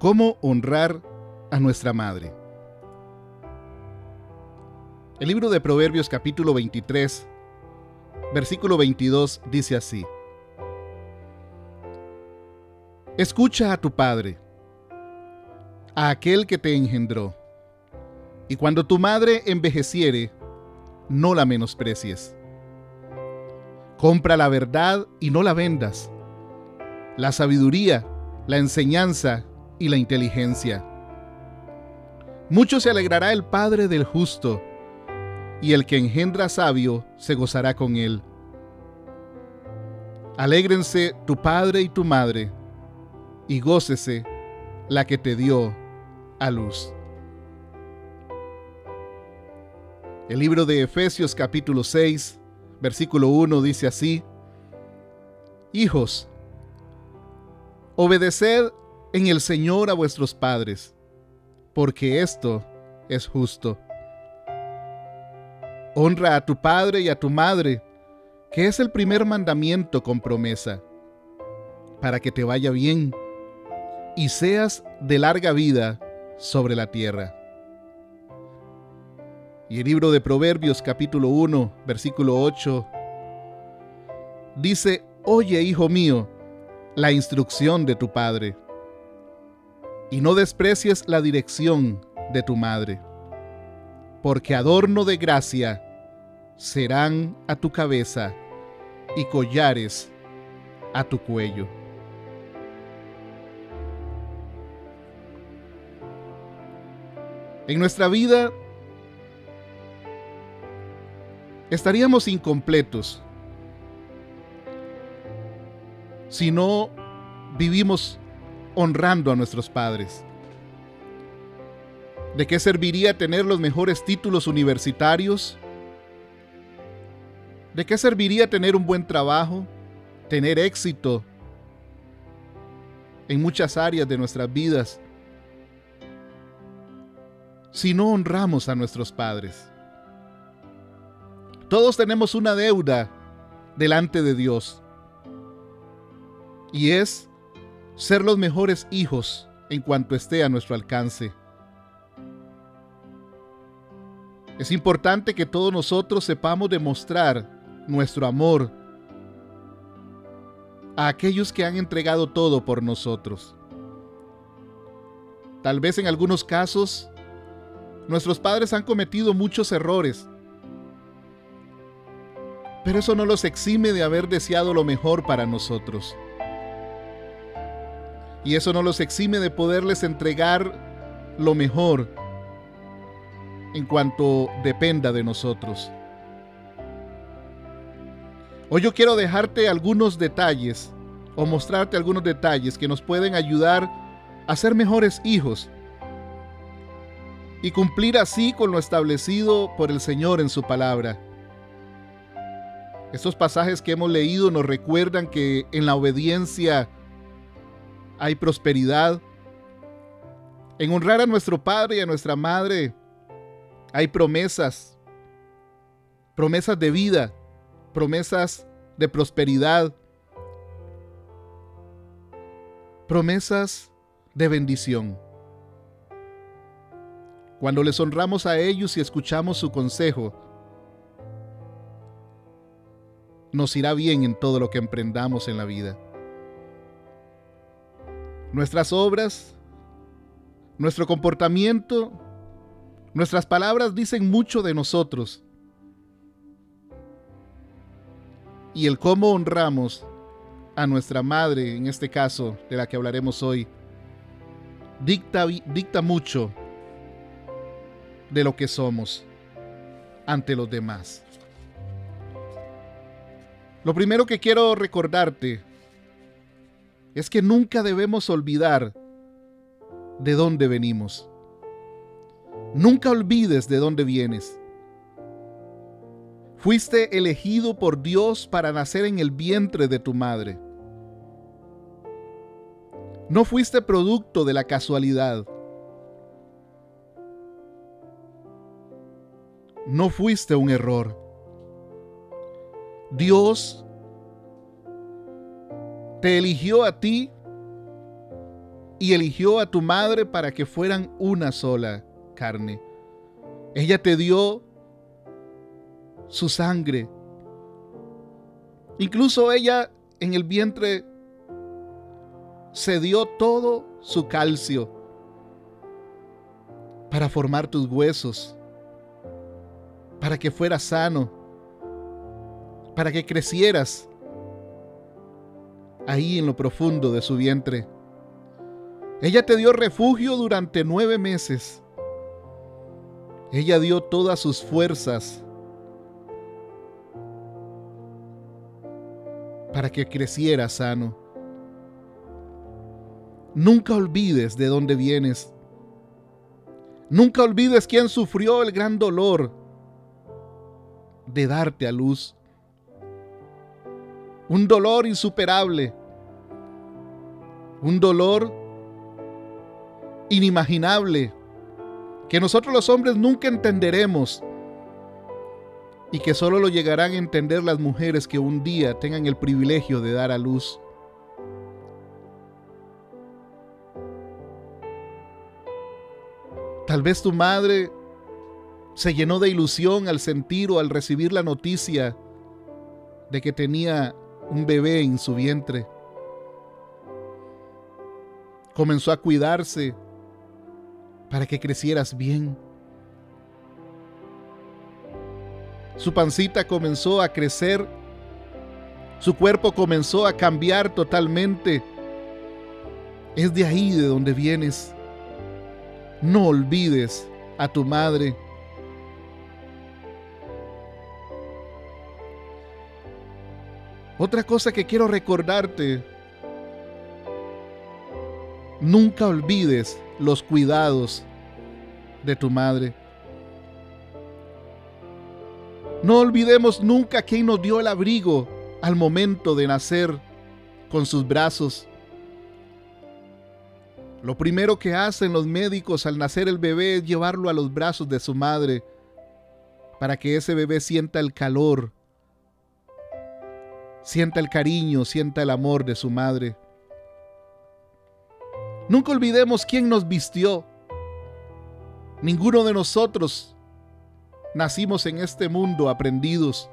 ¿Cómo honrar a nuestra madre? El libro de Proverbios capítulo 23, versículo 22 dice así. Escucha a tu padre, a aquel que te engendró, y cuando tu madre envejeciere, no la menosprecies. Compra la verdad y no la vendas, la sabiduría, la enseñanza y la inteligencia. Mucho se alegrará el Padre del justo, y el que engendra sabio se gozará con él. Alégrense tu padre y tu madre, y gócese la que te dio a luz. El libro de Efesios capítulo 6, versículo 1 dice así, Hijos, obedeced en el Señor a vuestros padres, porque esto es justo. Honra a tu padre y a tu madre, que es el primer mandamiento con promesa, para que te vaya bien y seas de larga vida sobre la tierra. Y el libro de Proverbios capítulo 1, versículo 8, dice, Oye, hijo mío, la instrucción de tu padre y no desprecies la dirección de tu madre, porque adorno de gracia serán a tu cabeza y collares a tu cuello. En nuestra vida estaríamos incompletos si no vivimos honrando a nuestros padres? ¿De qué serviría tener los mejores títulos universitarios? ¿De qué serviría tener un buen trabajo, tener éxito en muchas áreas de nuestras vidas si no honramos a nuestros padres? Todos tenemos una deuda delante de Dios y es ser los mejores hijos en cuanto esté a nuestro alcance. Es importante que todos nosotros sepamos demostrar nuestro amor a aquellos que han entregado todo por nosotros. Tal vez en algunos casos nuestros padres han cometido muchos errores, pero eso no los exime de haber deseado lo mejor para nosotros. Y eso no los exime de poderles entregar lo mejor en cuanto dependa de nosotros. Hoy yo quiero dejarte algunos detalles o mostrarte algunos detalles que nos pueden ayudar a ser mejores hijos y cumplir así con lo establecido por el Señor en su palabra. Estos pasajes que hemos leído nos recuerdan que en la obediencia hay prosperidad. En honrar a nuestro Padre y a nuestra Madre hay promesas, promesas de vida, promesas de prosperidad, promesas de bendición. Cuando les honramos a ellos y escuchamos su consejo, nos irá bien en todo lo que emprendamos en la vida. Nuestras obras, nuestro comportamiento, nuestras palabras dicen mucho de nosotros. Y el cómo honramos a nuestra madre, en este caso de la que hablaremos hoy, dicta, dicta mucho de lo que somos ante los demás. Lo primero que quiero recordarte es que nunca debemos olvidar de dónde venimos. Nunca olvides de dónde vienes. Fuiste elegido por Dios para nacer en el vientre de tu madre. No fuiste producto de la casualidad. No fuiste un error. Dios te eligió a ti y eligió a tu madre para que fueran una sola carne. Ella te dio su sangre. Incluso ella en el vientre se dio todo su calcio para formar tus huesos, para que fueras sano, para que crecieras ahí en lo profundo de su vientre. Ella te dio refugio durante nueve meses. Ella dio todas sus fuerzas para que creciera sano. Nunca olvides de dónde vienes. Nunca olvides quién sufrió el gran dolor de darte a luz. Un dolor insuperable. Un dolor inimaginable que nosotros los hombres nunca entenderemos y que solo lo llegarán a entender las mujeres que un día tengan el privilegio de dar a luz. Tal vez tu madre se llenó de ilusión al sentir o al recibir la noticia de que tenía un bebé en su vientre. Comenzó a cuidarse para que crecieras bien. Su pancita comenzó a crecer, su cuerpo comenzó a cambiar totalmente. Es de ahí de donde vienes. No olvides a tu madre. Otra cosa que quiero recordarte, nunca olvides los cuidados de tu madre. No olvidemos nunca quién nos dio el abrigo al momento de nacer con sus brazos. Lo primero que hacen los médicos al nacer el bebé es llevarlo a los brazos de su madre para que ese bebé sienta el calor, sienta el cariño, sienta el amor de su madre. Nunca olvidemos quién nos vistió. Ninguno de nosotros nacimos en este mundo aprendidos.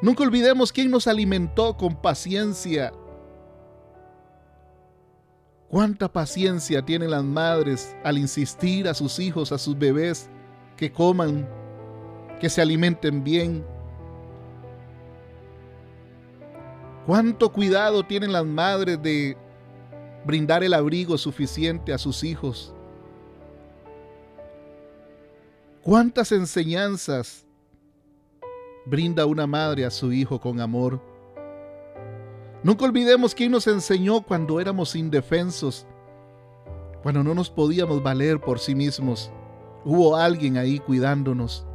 Nunca olvidemos quién nos alimentó con paciencia. Cuánta paciencia tienen las madres al insistir a sus hijos, a sus bebés, que coman, que se alimenten bien. Cuánto cuidado tienen las madres de brindar el abrigo suficiente a sus hijos. ¿Cuántas enseñanzas brinda una madre a su hijo con amor? Nunca olvidemos quién nos enseñó cuando éramos indefensos, cuando no nos podíamos valer por sí mismos. Hubo alguien ahí cuidándonos.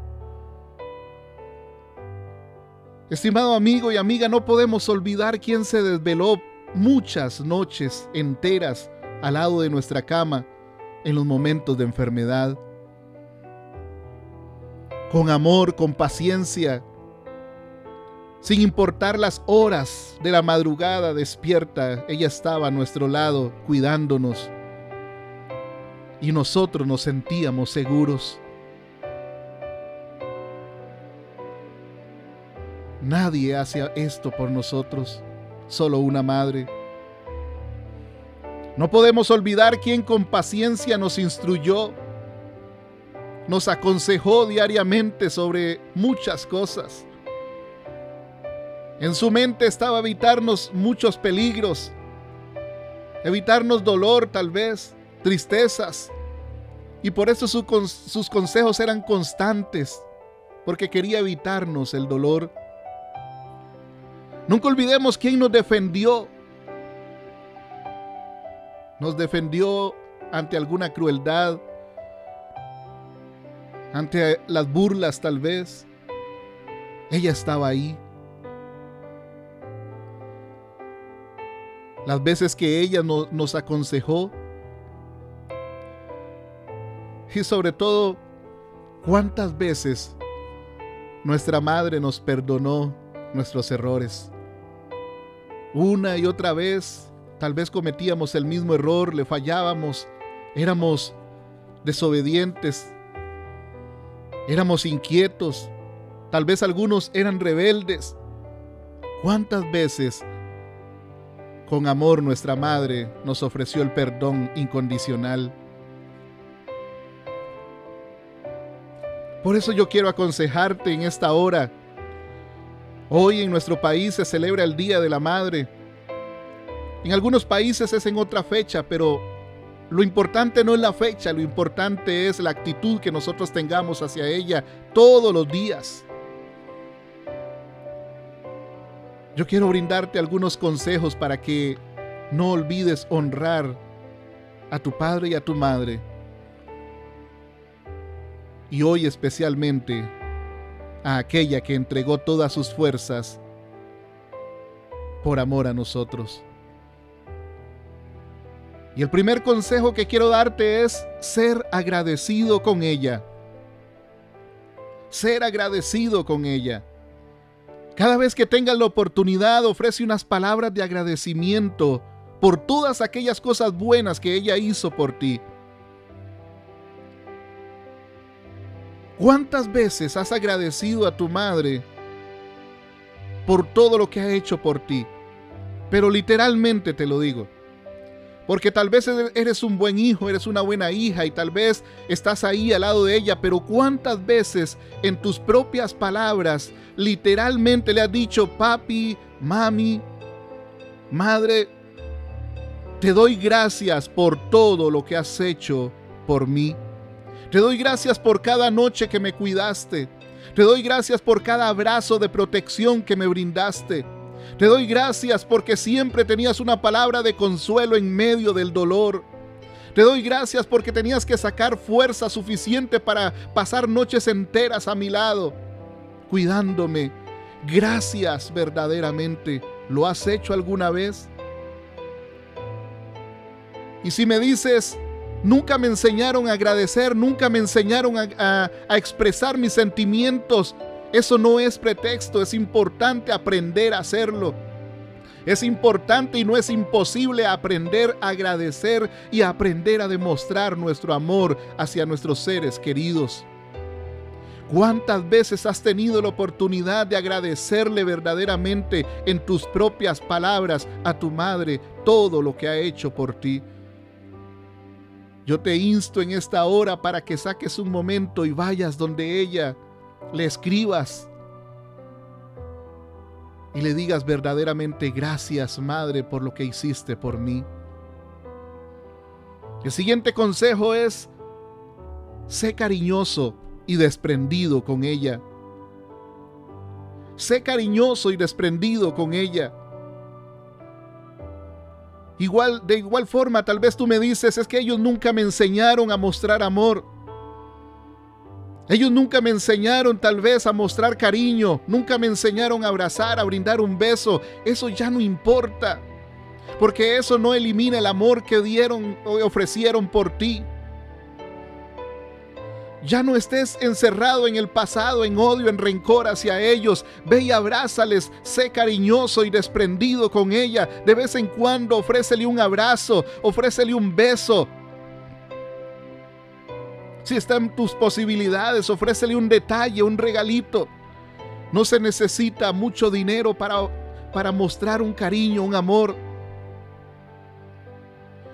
Estimado amigo y amiga, no podemos olvidar quién se desveló muchas noches enteras al lado de nuestra cama en los momentos de enfermedad. Con amor, con paciencia, sin importar las horas de la madrugada despierta, ella estaba a nuestro lado cuidándonos y nosotros nos sentíamos seguros. Nadie hace esto por nosotros solo una madre. No podemos olvidar quien con paciencia nos instruyó, nos aconsejó diariamente sobre muchas cosas. En su mente estaba evitarnos muchos peligros, evitarnos dolor tal vez, tristezas. Y por eso sus consejos eran constantes, porque quería evitarnos el dolor Nunca olvidemos quién nos defendió. Nos defendió ante alguna crueldad, ante las burlas tal vez. Ella estaba ahí. Las veces que ella nos aconsejó. Y sobre todo, cuántas veces nuestra madre nos perdonó nuestros errores una y otra vez tal vez cometíamos el mismo error, le fallábamos, éramos desobedientes, éramos inquietos, tal vez algunos eran rebeldes. ¿Cuántas veces con amor nuestra Madre nos ofreció el perdón incondicional? Por eso yo quiero aconsejarte en esta hora. Hoy en nuestro país se celebra el Día de la Madre. En algunos países es en otra fecha, pero lo importante no es la fecha, lo importante es la actitud que nosotros tengamos hacia ella todos los días. Yo quiero brindarte algunos consejos para que no olvides honrar a tu padre y a tu madre y hoy especialmente a aquella que entregó todas sus fuerzas por amor a nosotros. Y el primer consejo que quiero darte es ser agradecido con ella. Ser agradecido con ella. Cada vez que tengas la oportunidad, ofrece unas palabras de agradecimiento por todas aquellas cosas buenas que ella hizo por ti. ¿Cuántas veces has agradecido a tu madre por todo lo que ha hecho por ti? Pero literalmente te lo digo. Porque tal vez eres un buen hijo, eres una buena hija y tal vez estás ahí al lado de ella, pero ¿cuántas veces en tus propias palabras literalmente le has dicho, papi, mami, madre, te doy gracias por todo lo que has hecho por mí? Te doy gracias por cada noche que me cuidaste. Te doy gracias por cada abrazo de protección que me brindaste. Te doy gracias porque siempre tenías una palabra de consuelo en medio del dolor. Te doy gracias porque tenías que sacar fuerza suficiente para pasar noches enteras a mi lado, cuidándome. Gracias verdaderamente. ¿Lo has hecho alguna vez? Y si me dices, Nunca me enseñaron a agradecer, nunca me enseñaron a, expresar mis sentimientos. Eso no es pretexto, es importante aprender a hacerlo. Es importante y no es imposible aprender a agradecer y aprender a demostrar nuestro amor hacia nuestros seres queridos. ¿Cuántas veces has tenido la oportunidad de agradecerle verdaderamente en tus propias palabras a tu madre todo lo que ha hecho por ti? Yo te insto en esta hora para que saques un momento y vayas donde ella, le escribas y le digas verdaderamente gracias Madre por lo que hiciste por mí. El siguiente consejo es, sé cariñoso y desprendido con ella. Sé cariñoso y desprendido con ella. Igual, de igual forma, tal vez tú me dices, es que ellos nunca me enseñaron a mostrar amor. Ellos nunca me enseñaron tal vez a mostrar cariño, nunca me enseñaron a abrazar, a brindar un beso. Eso ya no importa, porque eso no elimina el amor que dieron o ofrecieron por ti. Ya no estés encerrado en el pasado, en odio, en rencor hacia ellos. Ve y abrázales, sé cariñoso y desprendido con ella. De vez en cuando ofrécele un abrazo, ofrécele un beso. Si está en tus posibilidades, ofrécele un detalle, un regalito. No se necesita mucho dinero para, para mostrar un cariño, un amor.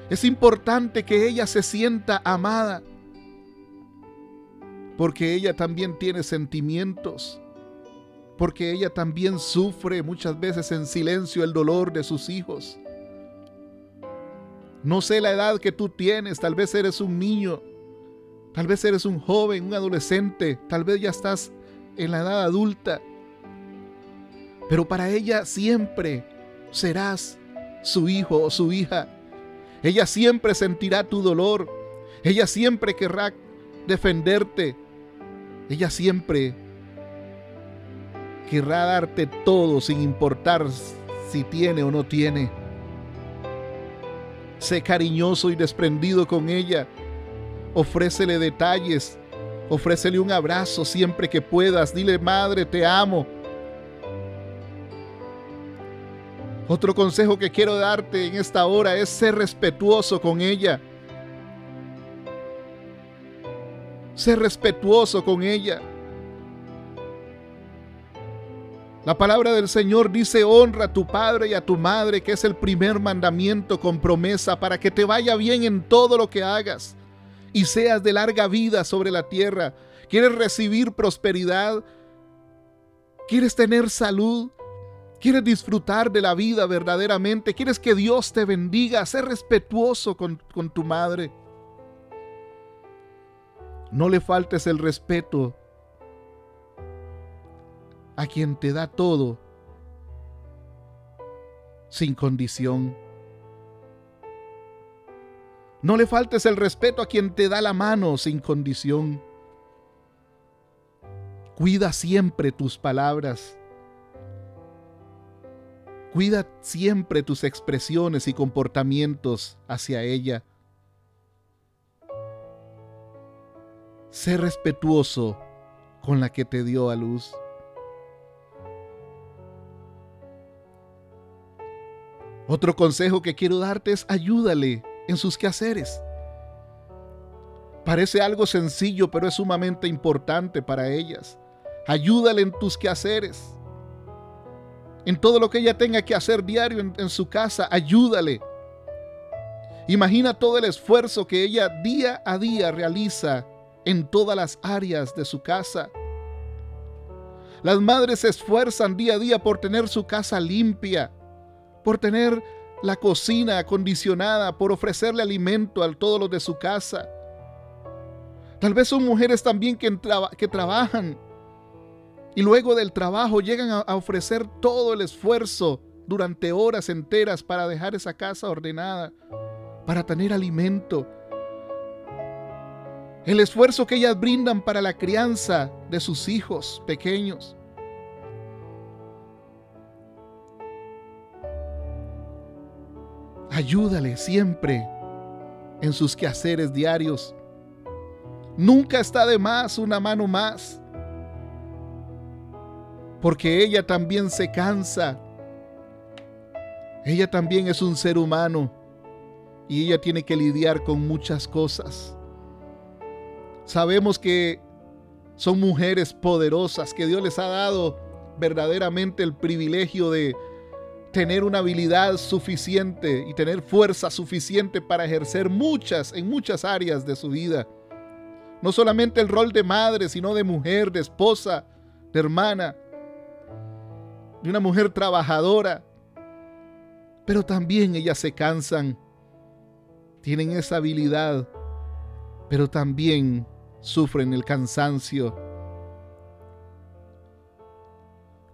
Es importante que ella se sienta amada porque ella también tiene sentimientos, porque ella también sufre muchas veces en silencio el dolor de sus hijos. No sé la edad que tú tienes, tal vez eres un niño, tal vez eres un joven, un adolescente, tal vez ya estás en la edad adulta, pero para ella siempre serás su hijo o su hija. Ella siempre sentirá tu dolor. Ella siempre querrá defenderte. Ella siempre querrá darte todo sin importar si tiene o no tiene. Sé cariñoso y desprendido con ella. Ofrécele detalles. Ofrécele un abrazo siempre que puedas. Dile, madre, te amo. Otro consejo que quiero darte en esta hora es ser respetuoso con ella. Ser respetuoso con ella. La palabra del Señor dice, honra a tu padre y a tu madre, que es el primer mandamiento con promesa para que te vaya bien en todo lo que hagas y seas de larga vida sobre la tierra. ¿Quieres recibir prosperidad? ¿Quieres tener salud? ¿Quieres disfrutar de la vida verdaderamente? ¿Quieres que Dios te bendiga? Sé respetuoso con, con tu madre. No le faltes el respeto a quien te da todo sin condición. No le faltes el respeto a quien te da la mano sin condición. Cuida siempre tus palabras. Cuida siempre tus expresiones y comportamientos hacia ella. Sé respetuoso con la que te dio a luz. Otro consejo que quiero darte es ayúdale en sus quehaceres. Parece algo sencillo, pero es sumamente importante para ellas. Ayúdale en tus quehaceres. En todo lo que ella tenga que hacer diario en, en su casa, ayúdale. Imagina todo el esfuerzo que ella día a día realiza en todas las áreas de su casa. Las madres se esfuerzan día a día por tener su casa limpia, por tener la cocina acondicionada, por ofrecerle alimento a todos los de su casa. Tal vez son mujeres también que, trabajan y luego del trabajo llegan a ofrecer todo el esfuerzo durante horas enteras para dejar esa casa ordenada, para tener alimento. El esfuerzo que ellas brindan para la crianza de sus hijos pequeños. Ayúdale siempre en sus quehaceres diarios. Nunca está de más una mano más. Porque ella también se cansa. Ella también es un ser humano y ella tiene que lidiar con muchas cosas. Sabemos que son mujeres poderosas, que Dios les ha dado verdaderamente el privilegio de tener una habilidad suficiente y tener fuerza suficiente para ejercer muchas, en muchas áreas de su vida. No solamente el rol de madre, sino de mujer, de esposa, de hermana, de una mujer trabajadora. Pero también ellas se cansan, tienen esa habilidad, pero también sufren el cansancio.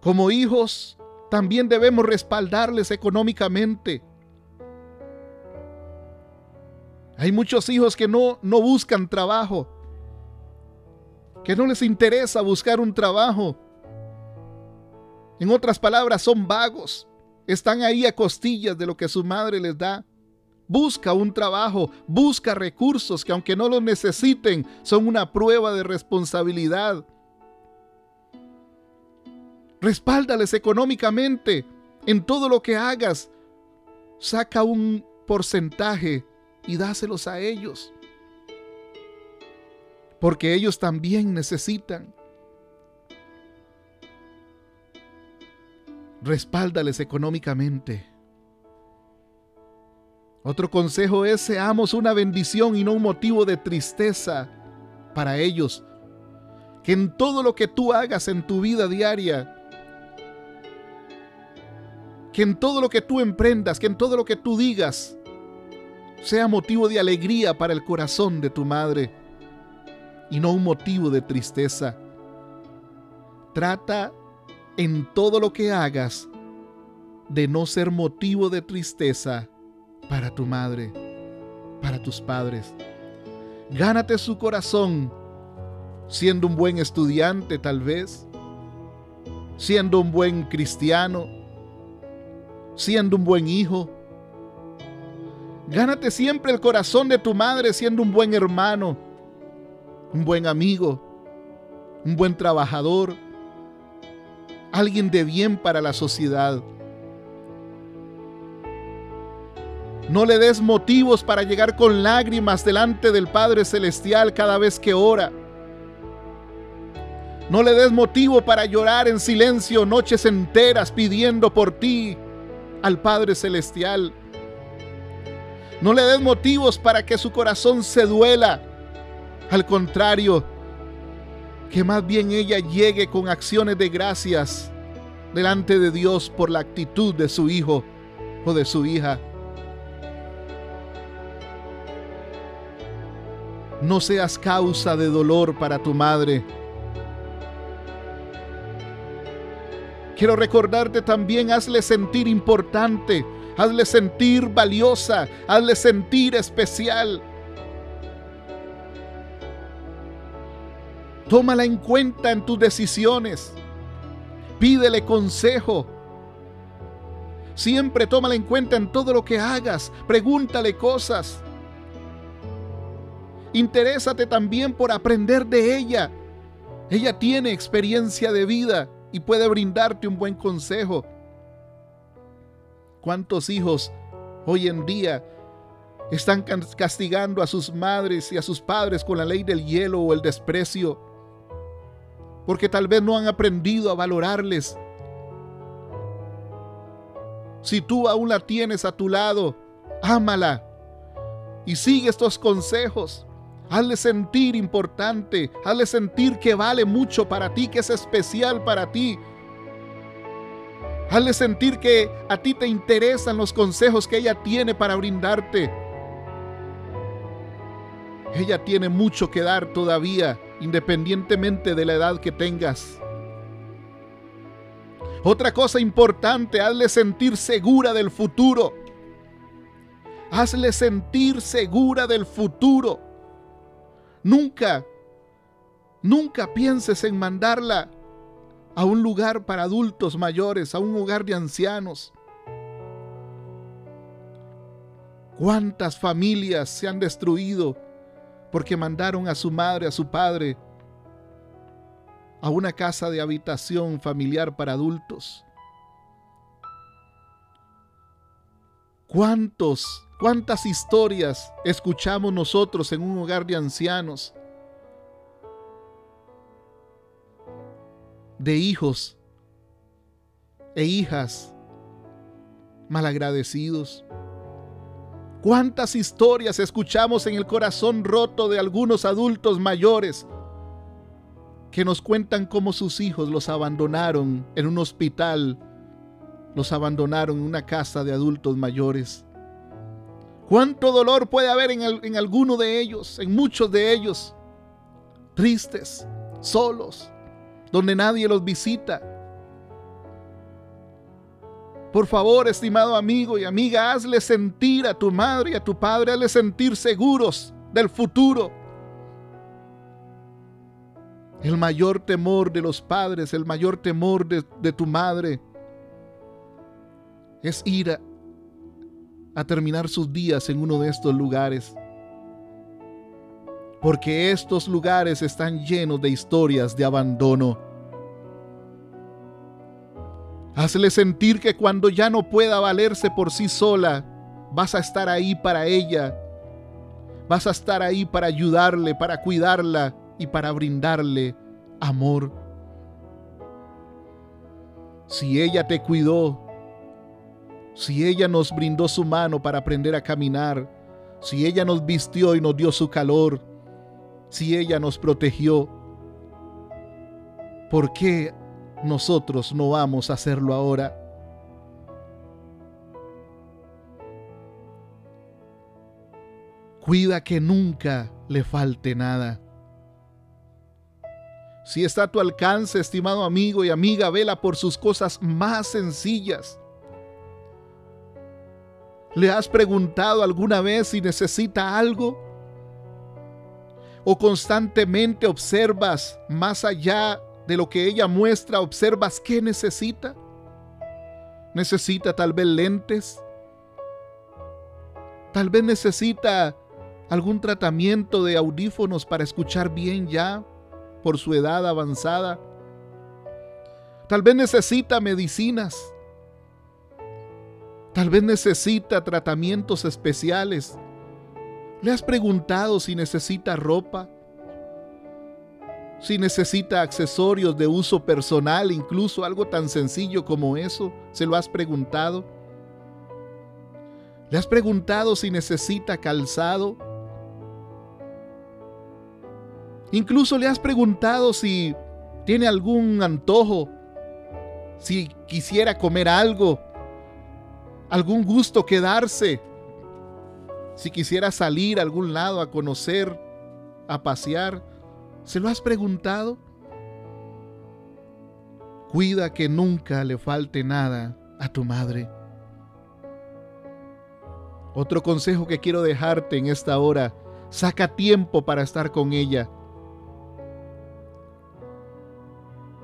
Como hijos, también debemos respaldarles económicamente. Hay muchos hijos que no, no buscan trabajo, que no les interesa buscar un trabajo. En otras palabras, son vagos, están ahí a costillas de lo que su madre les da. Busca un trabajo, busca recursos que aunque no los necesiten, son una prueba de responsabilidad Respáldales económicamente en todo lo que hagas. Saca un porcentaje y dáselos a ellos. Porque ellos también necesitan. Respáldales económicamente. Otro consejo es seamos una bendición y no un motivo de tristeza para ellos. Que en todo lo que tú hagas en tu vida diaria, que en todo lo que tú emprendas, que en todo lo que tú digas, sea motivo de alegría para el corazón de tu madre y no un motivo de tristeza. Trata en todo lo que hagas de no ser motivo de tristeza para tu madre, para tus padres. Gánate su corazón siendo un buen estudiante tal vez, siendo un buen cristiano, siendo un buen hijo. Gánate siempre el corazón de tu madre siendo un buen hermano, un buen amigo, un buen trabajador, alguien de bien para la sociedad. No le des motivos para llegar con lágrimas delante del Padre Celestial cada vez que ora. No le des motivo para llorar en silencio noches enteras pidiendo por ti al Padre Celestial. No le des motivos para que su corazón se duela. Al contrario, que más bien ella llegue con acciones de gracias delante de Dios por la actitud de su hijo o de su hija. No seas causa de dolor para tu madre. Quiero recordarte también, hazle sentir importante, hazle sentir valiosa, hazle sentir especial. Tómala en cuenta en tus decisiones. Pídele consejo. Siempre tómala en cuenta en todo lo que hagas. Pregúntale cosas. Interésate también por aprender de ella. Ella tiene experiencia de vida y puede brindarte un buen consejo. ¿Cuántos hijos hoy en día están castigando a sus madres y a sus padres con la ley del hielo o el desprecio? Porque tal vez no han aprendido a valorarles. Si tú aún la tienes a tu lado, ámala y sigue estos consejos. Hazle sentir importante, hazle sentir que vale mucho para ti, que es especial para ti. Hazle sentir que a ti te interesan los consejos que ella tiene para brindarte. Ella tiene mucho que dar todavía, independientemente de la edad que tengas. Otra cosa importante, hazle sentir segura del futuro. Hazle sentir segura del futuro. Nunca, nunca pienses en mandarla a un lugar para adultos mayores, a un hogar de ancianos. ¿Cuántas familias se han destruido porque mandaron a su madre, a su padre, a una casa de habitación familiar para adultos? ¿Cuántos ¿Cuántas historias escuchamos nosotros en un hogar de ancianos? De hijos e hijas malagradecidos. ¿Cuántas historias escuchamos en el corazón roto de algunos adultos mayores que nos cuentan cómo sus hijos los abandonaron en un hospital, los abandonaron en una casa de adultos mayores? ¿Cuánto dolor puede haber en, en alguno de ellos, en muchos de ellos? Tristes, solos, donde nadie los visita. Por favor, estimado amigo y amiga, hazle sentir a tu madre y a tu padre, hazle sentir seguros del futuro. El mayor temor de los padres, el mayor temor de, de tu madre es ir a, a terminar sus días en uno de estos lugares. Porque estos lugares están llenos de historias de abandono. Hazle sentir que cuando ya no pueda valerse por sí sola, vas a estar ahí para ella. Vas a estar ahí para ayudarle, para cuidarla y para brindarle amor. Si ella te cuidó, si ella nos brindó su mano para aprender a caminar, si ella nos vistió y nos dio su calor, si ella nos protegió, ¿por qué nosotros no vamos a hacerlo ahora? Cuida que nunca le falte nada. Si está a tu alcance, estimado amigo y amiga, vela por sus cosas más sencillas ¿Le has preguntado alguna vez si necesita algo? ¿O constantemente observas más allá de lo que ella muestra, observas qué necesita? ¿Necesita tal vez lentes? Tal vez necesita algún tratamiento de audífonos para escuchar bien ya por su edad avanzada. Tal vez necesita medicinas. Tal vez necesita tratamientos especiales. ¿Le has preguntado si necesita ropa? Si necesita accesorios de uso personal, incluso algo tan sencillo como eso, ¿se lo has preguntado? ¿Le has preguntado si necesita calzado? Incluso le has preguntado si tiene algún antojo, si quisiera comer algo, algún gusto que darse, si quisiera salir a algún lado a conocer, a pasear. ¿Se lo has preguntado? Cuida que nunca le falte nada a tu madre. Otro consejo que quiero dejarte en esta hora, saca tiempo para estar con ella.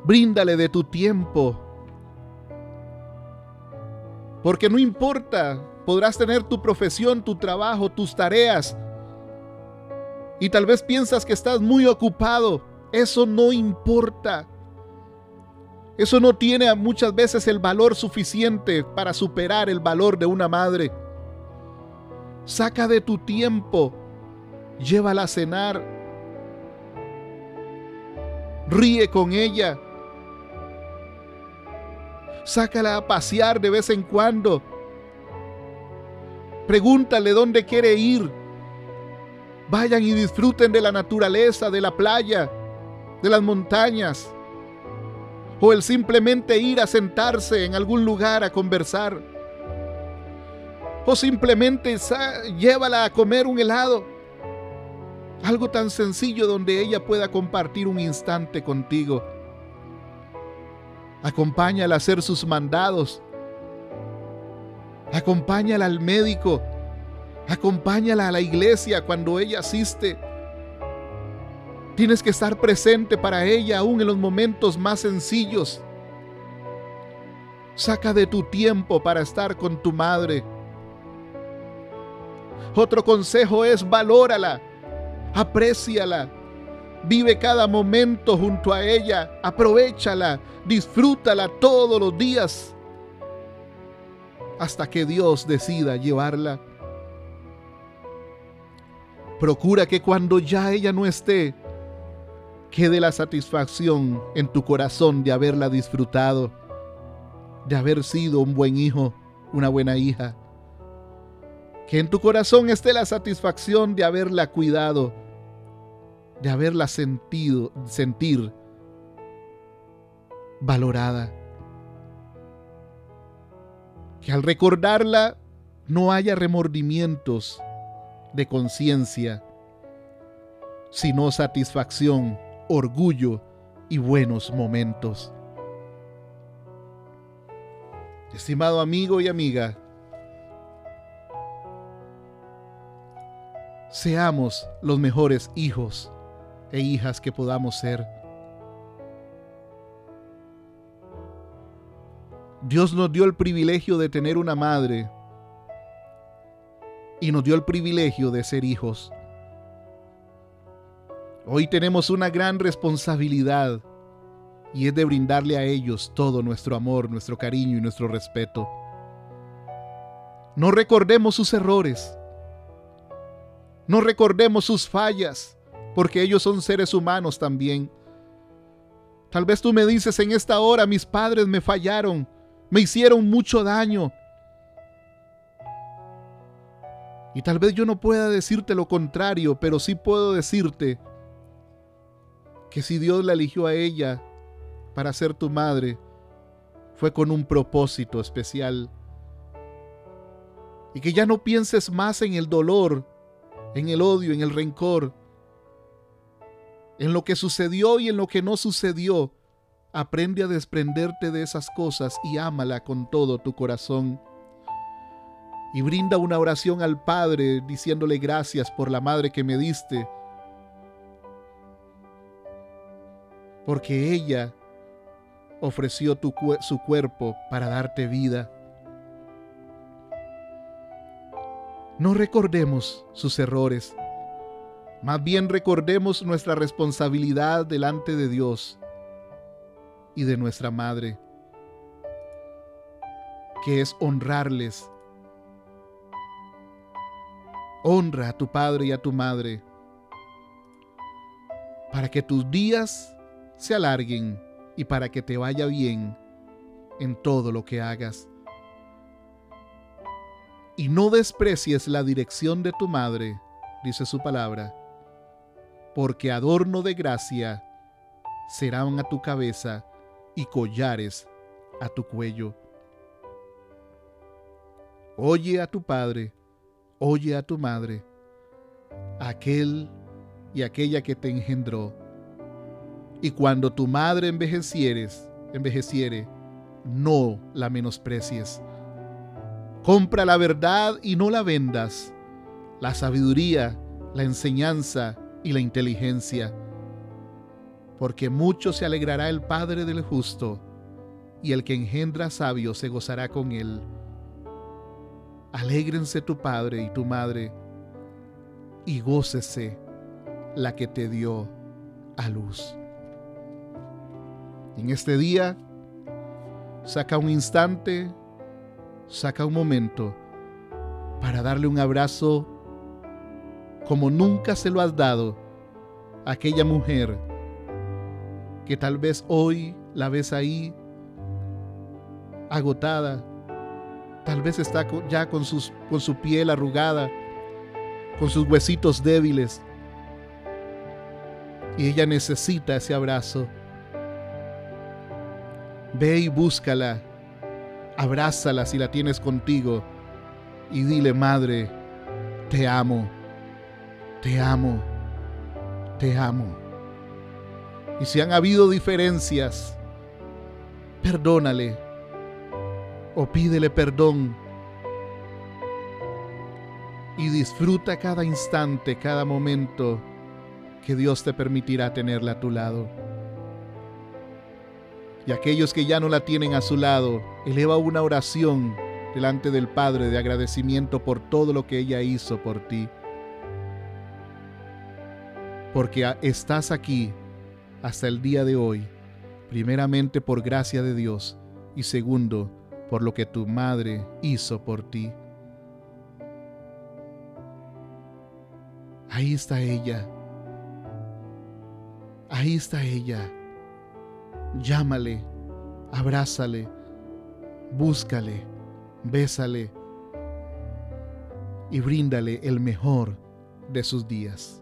Bríndale de tu tiempo. Porque no importa, podrás tener tu profesión, tu trabajo, tus tareas. Y tal vez piensas que estás muy ocupado. Eso no importa. Eso no tiene muchas veces el valor suficiente para superar el valor de una madre. Saca de tu tiempo, llévala a cenar, ríe con ella, sácala a pasear de vez en cuando, pregúntale dónde quiere ir, vayan y disfruten de la naturaleza, de la playa, de las montañas, o el simplemente ir a sentarse en algún lugar a conversar o simplemente llévala a comer un helado. Algo tan sencillo donde ella pueda compartir un instante contigo. Acompáñala a hacer sus mandados. Acompáñala al médico. Acompáñala a la iglesia cuando ella asiste. Tienes que estar presente para ella aún en los momentos más sencillos. Saca de tu tiempo para estar con tu madre otro consejo es valórala, apréciala, vive cada momento junto a ella, aprovechala, disfrútala todos los días. Hasta que Dios decida llevarla. Procura que cuando ya ella no esté, quede la satisfacción en tu corazón de haberla disfrutado, de haber sido un buen hijo, una buena hija. Que en tu corazón esté la satisfacción de haberla cuidado, de haberla sentido, sentir valorada. Que al recordarla no haya remordimientos de conciencia, sino satisfacción, orgullo y buenos momentos. Estimado amigo y amiga, seamos los mejores hijos e hijas que podamos ser. Dios nos dio el privilegio de tener una madre y nos dio el privilegio de ser hijos. Hoy tenemos una gran responsabilidad y es de brindarle a ellos todo nuestro amor, nuestro cariño y nuestro respeto. No recordemos sus errores, no recordemos sus fallas, porque ellos son seres humanos también. Tal vez tú me dices en esta hora, mis padres me fallaron, me hicieron mucho daño. Y tal vez yo no pueda decirte lo contrario, pero sí puedo decirte que si Dios la eligió a ella para ser tu madre, fue con un propósito especial. Y que ya no pienses más en el dolor en el odio, en el rencor, en lo que sucedió y en lo que no sucedió. Aprende a desprenderte de esas cosas y ámala con todo tu corazón. Y brinda una oración al Padre diciéndole gracias por la madre que me diste. Porque ella ofreció tu, su cuerpo para darte vida. No recordemos sus errores, más bien recordemos nuestra responsabilidad delante de Dios y de nuestra Madre, que es honrarles Honra a tu padre y a tu madre para que tus días se alarguen y para que te vaya bien en todo lo que hagas. Y no desprecies la dirección de tu madre, dice su palabra, porque adorno de gracia serán a tu cabeza y collares a tu cuello. Oye a tu padre, oye a tu madre, aquel y aquella que te engendró. Y cuando tu madre envejecieres, envejeciere, no la menosprecies. Compra la verdad y no la vendas, la sabiduría, la enseñanza y la inteligencia. Porque mucho se alegrará el Padre del justo, y el que engendra sabio se gozará con él. Alégrense tu padre y tu madre, y gócese la que te dio a luz. En este día, saca un instante, saca un momento para darle un abrazo como nunca se lo has dado a aquella mujer que tal vez hoy la ves ahí agotada, tal vez está ya con, con su piel arrugada, con sus huesitos débiles, y ella necesita ese abrazo. Ve y búscala, abrázala si la tienes contigo y dile, Madre, te amo, te amo, te amo. Y si han habido diferencias, perdónale o pídele perdón y disfruta cada instante, cada momento que Dios te permitirá tenerla a tu lado. Y aquellos que ya no la tienen a su lado, eleva una oración delante del Padre de agradecimiento por todo lo que ella hizo por ti. Porque estás aquí hasta el día de hoy, primeramente por gracia de Dios y segundo por lo que tu madre hizo por ti. Ahí está ella Ahí está ella. Llámale, abrázale, búscale, bésale y bríndale el mejor de sus días.